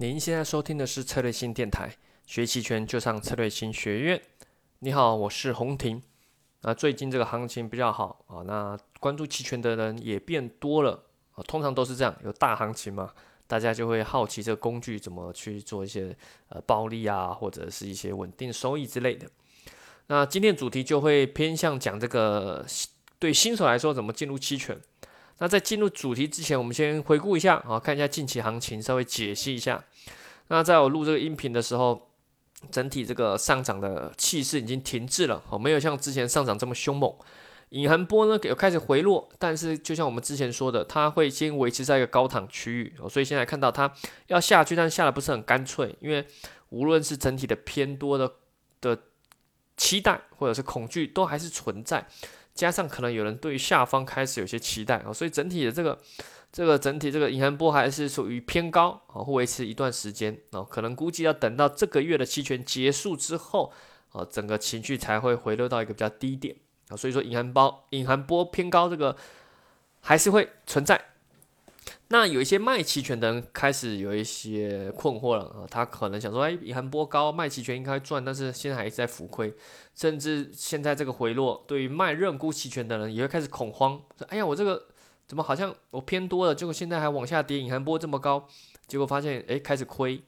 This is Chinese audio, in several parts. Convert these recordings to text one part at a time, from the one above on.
您现在收听的是策略性电台，学期权就上策略性学院。你好，我是洪婷。啊，最近这个行情比较好啊，那关注期权的人也变多了啊。通常都是这样，有大行情嘛，大家就会好奇这个工具怎么去做一些呃暴利啊，或者是一些稳定收益之类的。那今天主题就会偏向讲这个对新手来说怎么进入期权。那在进入主题之前，我们先回顾一下啊，看一下近期行情，稍微解析一下。那在我录这个音频的时候，整体这个上涨的气势已经停滞了，哦，没有像之前上涨这么凶猛。隐含波呢有开始回落，但是就像我们之前说的，它会先维持在一个高档区域，哦，所以现在看到它要下去，但下的不是很干脆，因为无论是整体的偏多的的期待或者是恐惧，都还是存在。加上可能有人对下方开始有些期待啊，所以整体的这个这个整体这个隐含波还是属于偏高啊，会维持一段时间啊，可能估计要等到这个月的期权结束之后啊，整个情绪才会回落到一个比较低点啊，所以说隐含包隐含波偏高这个还是会存在。那有一些卖期权的人开始有一些困惑了啊，他可能想说，哎，隐含波高，卖期权应该赚，但是现在还是在浮亏，甚至现在这个回落，对于卖认沽期权的人也会开始恐慌，说，哎呀，我这个怎么好像我偏多了，结果现在还往下跌，隐含波这么高，结果发现，哎，开始亏，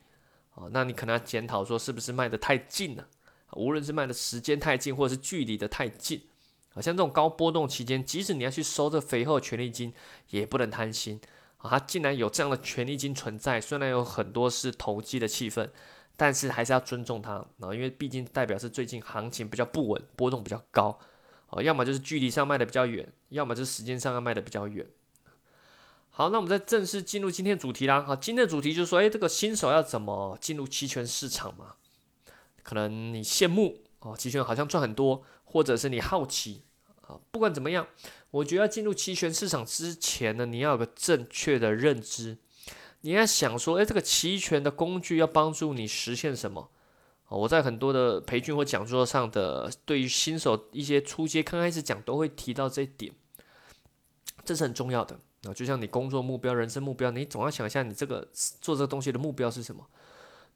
啊，那你可能要检讨说，是不是卖的太近了？无论是卖的时间太近，或者是距离的太近，啊，像这种高波动期间，即使你要去收这肥厚权利金，也不能贪心。啊，他竟然有这样的权利金存在，虽然有很多是投机的气氛，但是还是要尊重他啊，因为毕竟代表是最近行情比较不稳，波动比较高，哦，要么就是距离上卖的比较远，要么就是时间上要卖的比较远。好，那我们再正式进入今天主题啦。好，今天的主题就是说，哎，这个新手要怎么进入期权市场嘛？可能你羡慕哦，期权好像赚很多，或者是你好奇啊，不管怎么样。我觉得要进入期权市场之前呢，你要有个正确的认知。你要想说，哎，这个期权的工具要帮助你实现什么？我在很多的培训或讲座上的，对于新手一些初阶刚开始讲，都会提到这一点。这是很重要的啊，就像你工作目标、人生目标，你总要想一下，你这个做这个东西的目标是什么？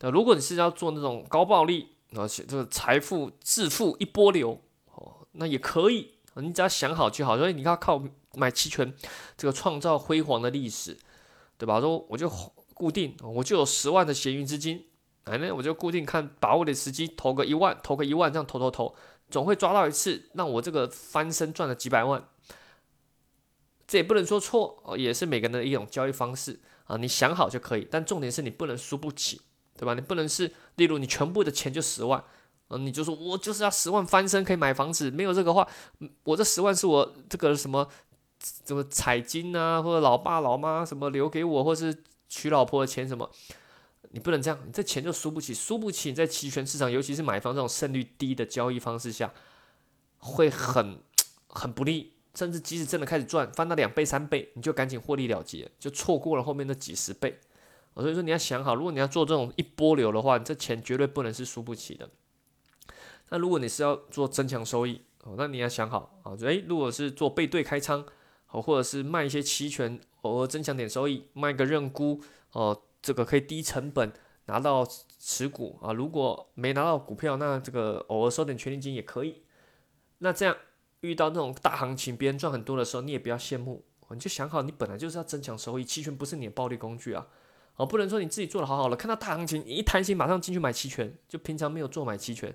那如果你是要做那种高暴利，而且这个财富致富一波流，哦，那也可以。你只要想好就好，所以你要靠买期权，这个创造辉煌的历史，对吧？说我就固定，我就有十万的闲余资金，哎，那我就固定看把握的时机，投个一万，投个一万，这样投投投，总会抓到一次，让我这个翻身赚了几百万。这也不能说错，也是每个人的一种交易方式啊。你想好就可以，但重点是你不能输不起，对吧？你不能是，例如你全部的钱就十万。嗯，你就说我就是要十万翻身可以买房子，没有这个话，我这十万是我这个什么什么彩金啊，或者老爸老妈什么留给我，或是娶老婆的钱什么，你不能这样，你这钱就输不起，输不起，你在期权市场，尤其是买房这种胜率低的交易方式下，会很很不利，甚至即使真的开始赚，翻到两倍三倍，你就赶紧获利了结，就错过了后面的几十倍。所以说你要想好，如果你要做这种一波流的话，你这钱绝对不能是输不起的。那如果你是要做增强收益哦，那你要想好啊，诶，如果是做背对开仓，哦，或者是卖一些期权，偶尔增强点收益，卖个认沽哦，这个可以低成本拿到持股啊。如果没拿到股票，那这个偶尔收点权利金也可以。那这样遇到那种大行情，别人赚很多的时候，你也不要羡慕，你就想好，你本来就是要增强收益，期权不是你的暴利工具啊，哦，不能说你自己做的好好了，看到大行情，一贪心马上进去买期权，就平常没有做买期权。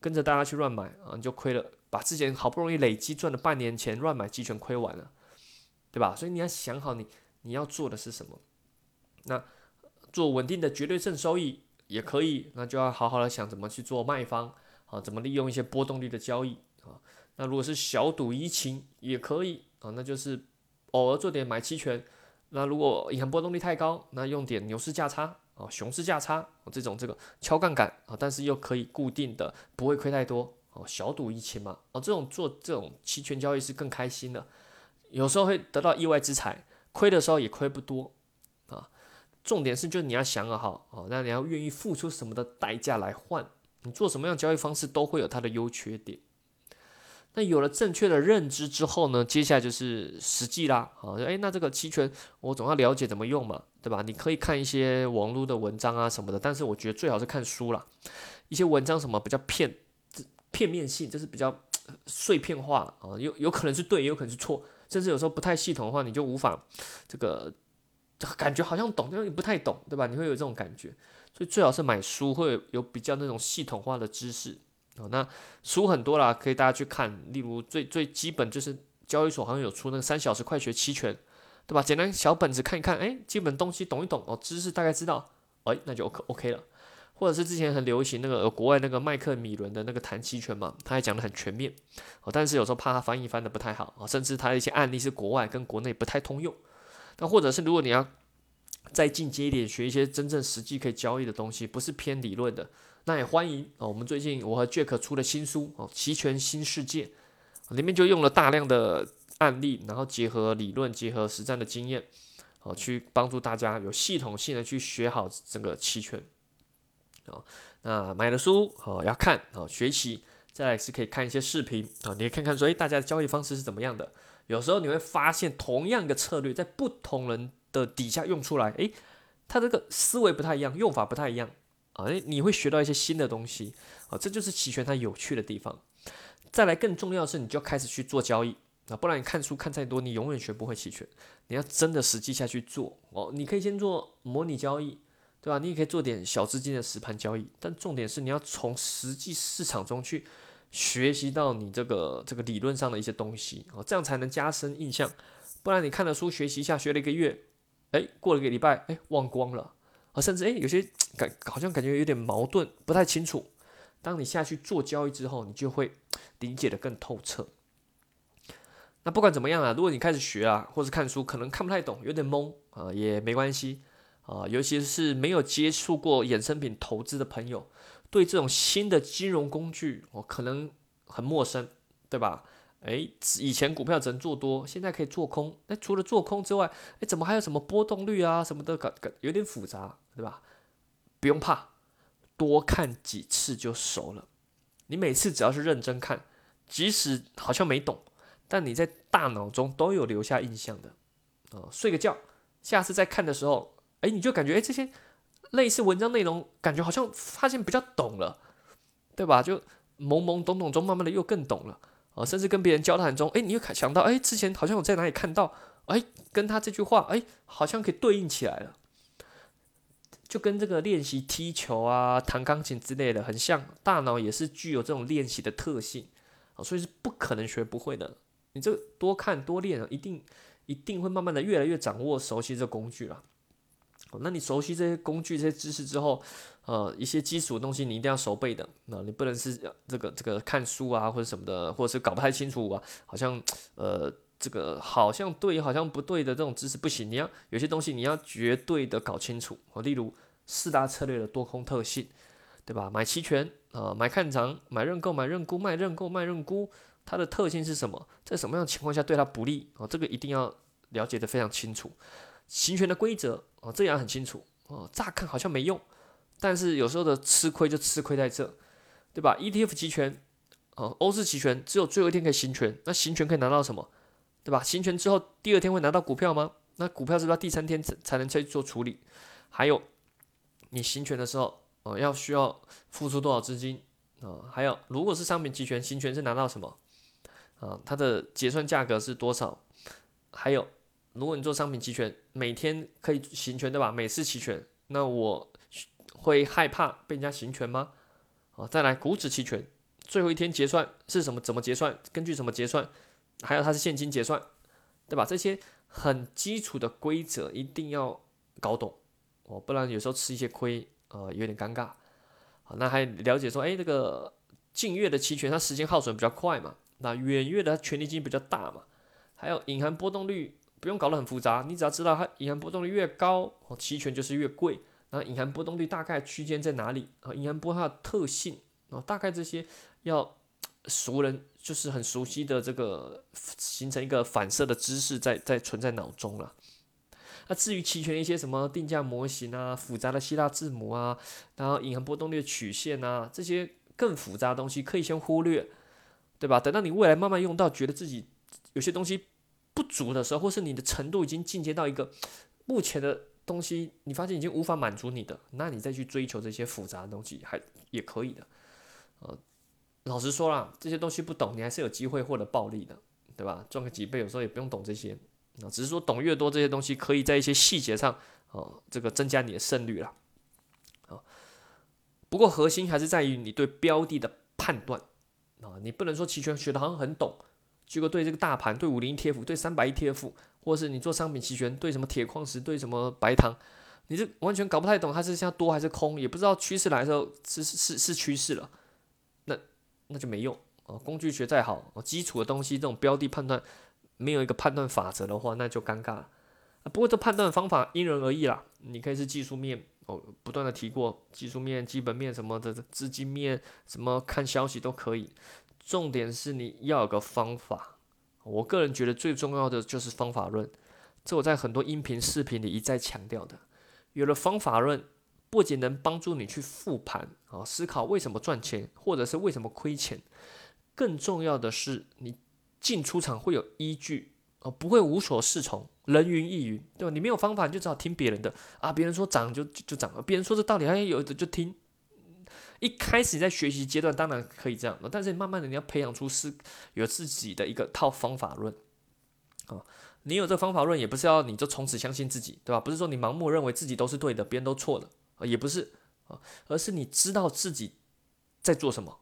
跟着大家去乱买啊，你就亏了，把之前好不容易累积赚的半年钱乱买期权亏完了，对吧？所以你要想好你你要做的是什么。那做稳定的绝对正收益也可以，那就要好好的想怎么去做卖方啊，怎么利用一些波动率的交易啊。那如果是小赌怡情也可以啊，那就是偶尔做点买期权。那如果银行波动率太高，那用点牛市价差。哦，熊市价差，这种这个敲杠杆啊，但是又可以固定的，不会亏太多哦，小赌怡情嘛，哦，这种做这种期权交易是更开心的，有时候会得到意外之财，亏的时候也亏不多啊。重点是，就是你要想好哦，那你要愿意付出什么的代价来换，你做什么样交易方式都会有它的优缺点。那有了正确的认知之后呢，接下来就是实际啦。啊，诶，那这个期权我总要了解怎么用嘛，对吧？你可以看一些网络的文章啊什么的，但是我觉得最好是看书啦。一些文章什么比较片片面性，就是比较碎片化啊，有有可能是对，也有可能是错，甚至有时候不太系统的话，你就无法这个感觉好像懂，但又不太懂，对吧？你会有这种感觉，所以最好是买书，会有比较那种系统化的知识。那书很多啦，可以大家去看。例如最最基本就是交易所好像有出那个三小时快学期权，对吧？简单小本子看一看，哎，基本东西懂一懂哦，知识大概知道，哎，那就 OK OK 了。或者是之前很流行那个国外那个麦克米伦的那个谈期权嘛，他还讲的很全面哦，但是有时候怕他翻译翻的不太好啊，甚至他的一些案例是国外跟国内不太通用。那或者是如果你要再进阶一点，学一些真正实际可以交易的东西，不是偏理论的。那也欢迎哦。我们最近我和 Jack 出了新书哦，《期权新世界》，里面就用了大量的案例，然后结合理论、结合实战的经验，哦，去帮助大家有系统性的去学好整个期权。哦，那买了书哦要看哦学习，再来是可以看一些视频啊，你可以看看说，诶，大家的交易方式是怎么样的？有时候你会发现，同样的策略在不同人的底下用出来，诶，他这个思维不太一样，用法不太一样。啊，你会学到一些新的东西啊，这就是期权它有趣的地方。再来，更重要的是，你就开始去做交易啊，不然你看书看再多，你永远学不会期权。你要真的实际下去做哦，你可以先做模拟交易，对吧？你也可以做点小资金的实盘交易，但重点是你要从实际市场中去学习到你这个这个理论上的一些东西哦，这样才能加深印象。不然你看了书学习一下，学了一个月，哎，过了一个礼拜，哎，忘光了。啊，甚至诶，有些感好像感觉有点矛盾，不太清楚。当你下去做交易之后，你就会理解的更透彻。那不管怎么样啊，如果你开始学啊，或是看书，可能看不太懂，有点懵啊，也没关系啊。尤其是没有接触过衍生品投资的朋友，对这种新的金融工具哦，可能很陌生，对吧？哎，以前股票只能做多，现在可以做空。那除了做空之外，哎，怎么还有什么波动率啊什么的？搞搞有点复杂，对吧？不用怕，多看几次就熟了。你每次只要是认真看，即使好像没懂，但你在大脑中都有留下印象的。啊，睡个觉，下次再看的时候，哎，你就感觉哎这些类似文章内容，感觉好像发现比较懂了，对吧？就懵懵懂懂中，慢慢的又更懂了。啊，甚至跟别人交谈中，哎，你又想到，哎，之前好像我在哪里看到，哎，跟他这句话，哎，好像可以对应起来了，就跟这个练习踢球啊、弹钢琴之类的很像，大脑也是具有这种练习的特性，啊，所以是不可能学不会的。你这多看多练，一定一定会慢慢的越来越掌握熟悉这工具了。那你熟悉这些工具、这些知识之后，呃，一些基础的东西你一定要熟背的。那你不能是这个这个看书啊，或者什么的，或者是搞不太清楚啊，好像呃这个好像对，好像不对的这种知识不行。你要有些东西你要绝对的搞清楚。哦，例如四大策略的多空特性，对吧？买期权啊，买看涨，买认购，买认沽，卖认购，卖认沽，它的特性是什么？在什么样的情况下对它不利？哦，这个一定要了解的非常清楚。行权的规则哦，这样很清楚哦。乍看好像没用，但是有时候的吃亏就吃亏在这，对吧？ETF 期权哦，欧式期权只有最后一天可以行权，那行权可以拿到什么？对吧？行权之后第二天会拿到股票吗？那股票是不是要第三天才能去做处理？还有你行权的时候哦，要需要付出多少资金啊？还有如果是商品期权，行权是拿到什么啊？它的结算价格是多少？还有。如果你做商品期权，每天可以行权对吧？每次期权，那我会害怕被人家行权吗？啊，再来股指期权，最后一天结算是什么？怎么结算？根据什么结算？还有它是现金结算，对吧？这些很基础的规则一定要搞懂哦，不然有时候吃一些亏，呃，有点尴尬。好，那还了解说，哎，这个近月的期权它时间耗损比较快嘛？那远月的权利金比较大嘛？还有隐含波动率。不用搞得很复杂，你只要知道它隐含波动率越高，哦，期权就是越贵。然后隐含波动率大概区间在哪里？啊，隐含波它的特性，啊，大概这些要熟人就是很熟悉的这个形成一个反射的知识在在存在脑中了。那至于齐全一些什么定价模型啊、复杂的希腊字母啊，然后隐含波动率的曲线啊，这些更复杂的东西可以先忽略。对吧？等到你未来慢慢用到，觉得自己有些东西不足的时候，或是你的程度已经进阶到一个目前的东西，你发现已经无法满足你的，那你再去追求这些复杂的东西，还也可以的。呃，老实说啦，这些东西不懂，你还是有机会获得暴利的，对吧？赚个几倍，有时候也不用懂这些，啊，只是说懂越多，这些东西可以在一些细节上，哦，这个增加你的胜率了。啊，不过核心还是在于你对标的的判断。啊，你不能说期权学的好像很懂，结果对这个大盘、对五零 ETF、对三百 ETF，或是你做商品期权，对什么铁矿石、对什么白糖，你这完全搞不太懂，它是像多还是空，也不知道趋势来的时候是是是趋势了，那那就没用哦。工具学再好，基础的东西这种标的判断没有一个判断法则的话，那就尴尬了。不过这判断方法因人而异啦，你可以是技术面。哦，不断的提过技术面、基本面什么的，资金面什么看消息都可以。重点是你要有个方法。我个人觉得最重要的就是方法论，这我在很多音频、视频里一再强调的。有了方法论，不仅能帮助你去复盘啊，思考为什么赚钱，或者是为什么亏钱，更重要的是你进出场会有依据。啊，不会无所适从，人云亦云，对吧？你没有方法，你就只好听别人的啊。别人说涨就就涨了，别人说这道理，哎有的就听。一开始在学习阶段当然可以这样，但是慢慢的你要培养出是有自己的一个套方法论啊。你有这方法论，也不是要你就从此相信自己，对吧？不是说你盲目认为自己都是对的，别人都错的啊，也不是啊，而是你知道自己在做什么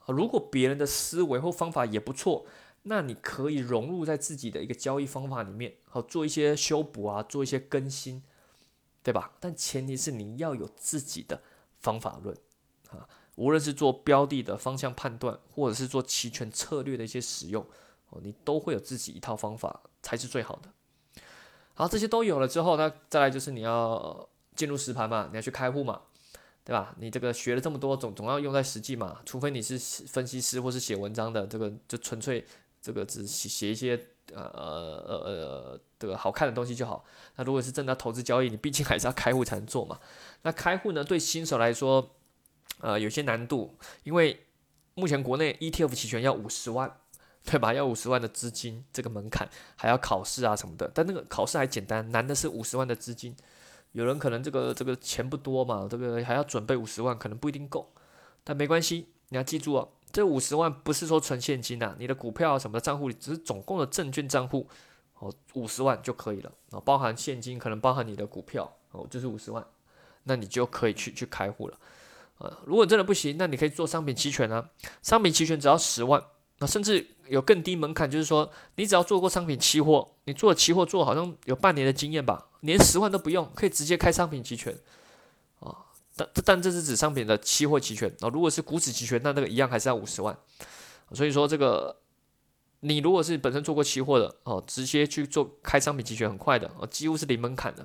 啊。如果别人的思维或方法也不错。那你可以融入在自己的一个交易方法里面，好做一些修补啊，做一些更新，对吧？但前提是你要有自己的方法论，无论是做标的的方向判断，或者是做期权策略的一些使用，哦，你都会有自己一套方法才是最好的。好，这些都有了之后，那再来就是你要进入实盘嘛，你要去开户嘛，对吧？你这个学了这么多，总总要用在实际嘛，除非你是分析师或是写文章的，这个就纯粹。这个只写写一些呃呃呃这个好看的东西就好。那如果是真的投资交易，你毕竟还是要开户才能做嘛。那开户呢，对新手来说，呃，有些难度，因为目前国内 ETF 期权要五十万，对吧？要五十万的资金这个门槛，还要考试啊什么的。但那个考试还简单，难的是五十万的资金。有人可能这个这个钱不多嘛，这个还要准备五十万，可能不一定够。但没关系，你要记住哦。这五十万不是说存现金呐，你的股票什么的账户里，只是总共的证券账户哦，五十万就可以了，包含现金，可能包含你的股票哦，就是五十万，那你就可以去去开户了啊。如果真的不行，那你可以做商品期权啊，商品期权只要十万，那甚至有更低门槛，就是说你只要做过商品期货，你做期货做好像有半年的经验吧，连十万都不用，可以直接开商品期权。但但这是指商品的期货期权啊，如果是股指期权，那那个一样还是要五十万。所以说这个，你如果是本身做过期货的哦，直接去做开商品期权很快的哦，几乎是零门槛的。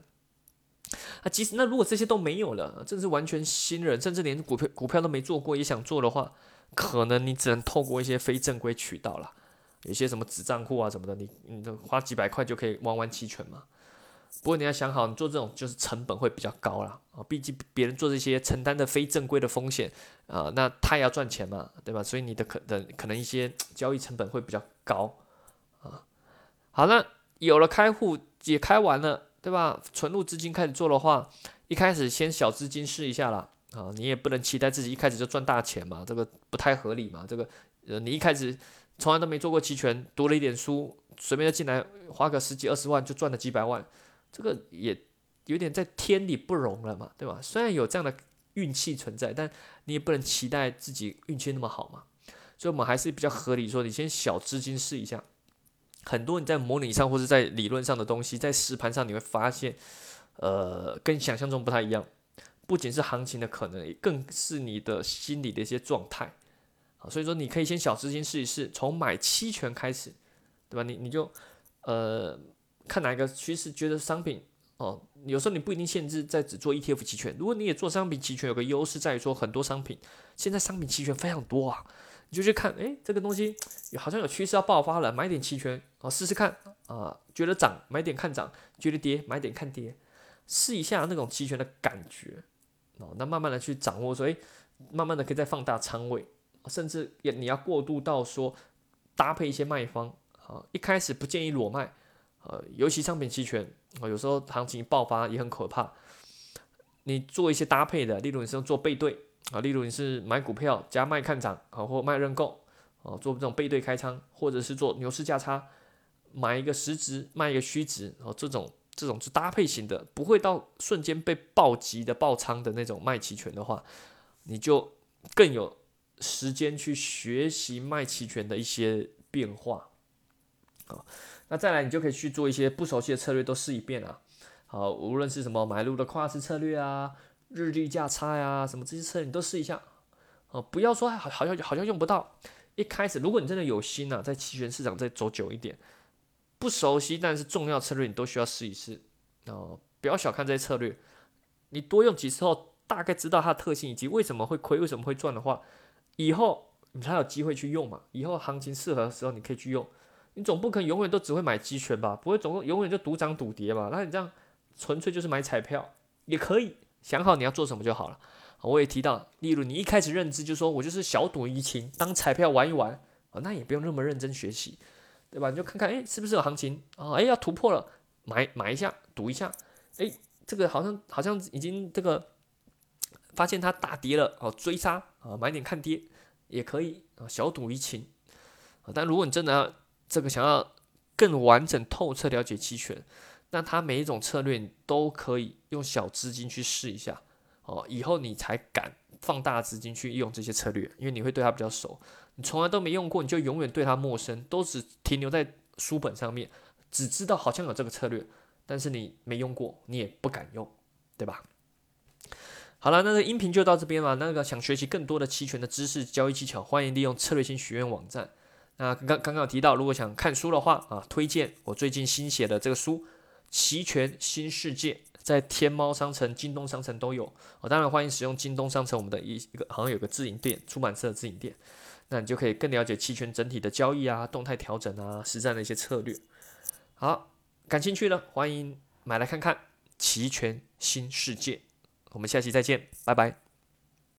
啊，即使那如果这些都没有了，这是完全新人，甚至连股票股票都没做过也想做的话，可能你只能透过一些非正规渠道了，有些什么子账户啊什么的，你你花几百块就可以玩玩期权嘛。不过你要想好，你做这种就是成本会比较高啦。啊，毕竟别人做这些承担的非正规的风险啊，那他也要赚钱嘛，对吧？所以你的可能可能一些交易成本会比较高啊。好了，有了开户也开完了，对吧？存入资金开始做的话，一开始先小资金试一下啦。啊，你也不能期待自己一开始就赚大钱嘛，这个不太合理嘛。这个呃，你一开始从来都没做过期权，读了一点书，随便就进来花个十几二十万就赚了几百万。这个也有点在天理不容了嘛，对吧？虽然有这样的运气存在，但你也不能期待自己运气那么好嘛。所以，我们还是比较合理说，你先小资金试一下。很多你在模拟上或者在理论上的东西，在实盘上你会发现，呃，跟想象中不太一样。不仅是行情的可能，更是你的心理的一些状态啊。所以说，你可以先小资金试一试，从买期权开始，对吧？你你就呃。看哪一个趋势，觉得商品哦，有时候你不一定限制在只做 ETF 期权。如果你也做商品期权，有个优势在于说很多商品现在商品期权非常多啊，你就去看，哎，这个东西好像有趋势要爆发了，买点期权啊试试看啊，觉得涨买点看涨，觉得跌买点看跌，试一下那种期权的感觉哦，那慢慢的去掌握，所以慢慢的可以再放大仓位甚至也你要过渡到说搭配一些卖方啊，一开始不建议裸卖，呃，尤其商品期权啊，有时候行情爆发也很可怕。你做一些搭配的，例如你是做背对啊，例如你是买股票加卖看涨啊，或卖认购哦，做这种背对开仓，或者是做牛市价差，买一个实值卖一个虚值哦，这种这种是搭配型的，不会到瞬间被暴击的爆仓的那种卖期权的话，你就更有时间去学习卖期权的一些变化啊。那再来，你就可以去做一些不熟悉的策略，都试一遍啊。好，无论是什么买入的跨市策略啊、日历价差呀，什么这些策略你都试一下。哦，不要说好好像好像用不到。一开始，如果你真的有心呐，在期权市场再走久一点，不熟悉但是重要策略你都需要试一试。哦，不要小看这些策略，你多用几次后，大概知道它的特性以及为什么会亏、为什么会赚的话，以后你才有机会去用嘛。以后行情适合的时候，你可以去用。你总不可能永远都只会买期权吧？不会总永远就赌涨赌跌吧？那你这样。纯粹就是买彩票也可以，想好你要做什么就好了。我也提到，例如你一开始认知就说我就是小赌怡情，当彩票玩一玩啊，那也不用那么认真学习，对吧？你就看看，哎，是不是有行情啊？哎，要突破了，买买一下，赌一下。哎，这个好像好像已经这个发现它大跌了哦，追杀啊，买点看跌也可以啊，小赌怡情啊。但如果你真的这个想要更完整透彻了解期权，那它每一种策略你都可以用小资金去试一下哦，以后你才敢放大资金去用这些策略，因为你会对它比较熟。你从来都没用过，你就永远对它陌生，都只停留在书本上面，只知道好像有这个策略，但是你没用过，你也不敢用，对吧？好了，那个音频就到这边了。那个想学习更多的期权的知识、交易技巧，欢迎利用策略性学院网站。那刚刚刚有提到，如果想看书的话啊，推荐我最近新写的这个书。期权新世界在天猫商城、京东商城都有，我当然欢迎使用京东商城我们的一一个好像有个自营店，出版社的自营店，那你就可以更了解期权整体的交易啊、动态调整啊、实战的一些策略。好，感兴趣的欢迎买来看看期权新世界，我们下期再见，拜拜。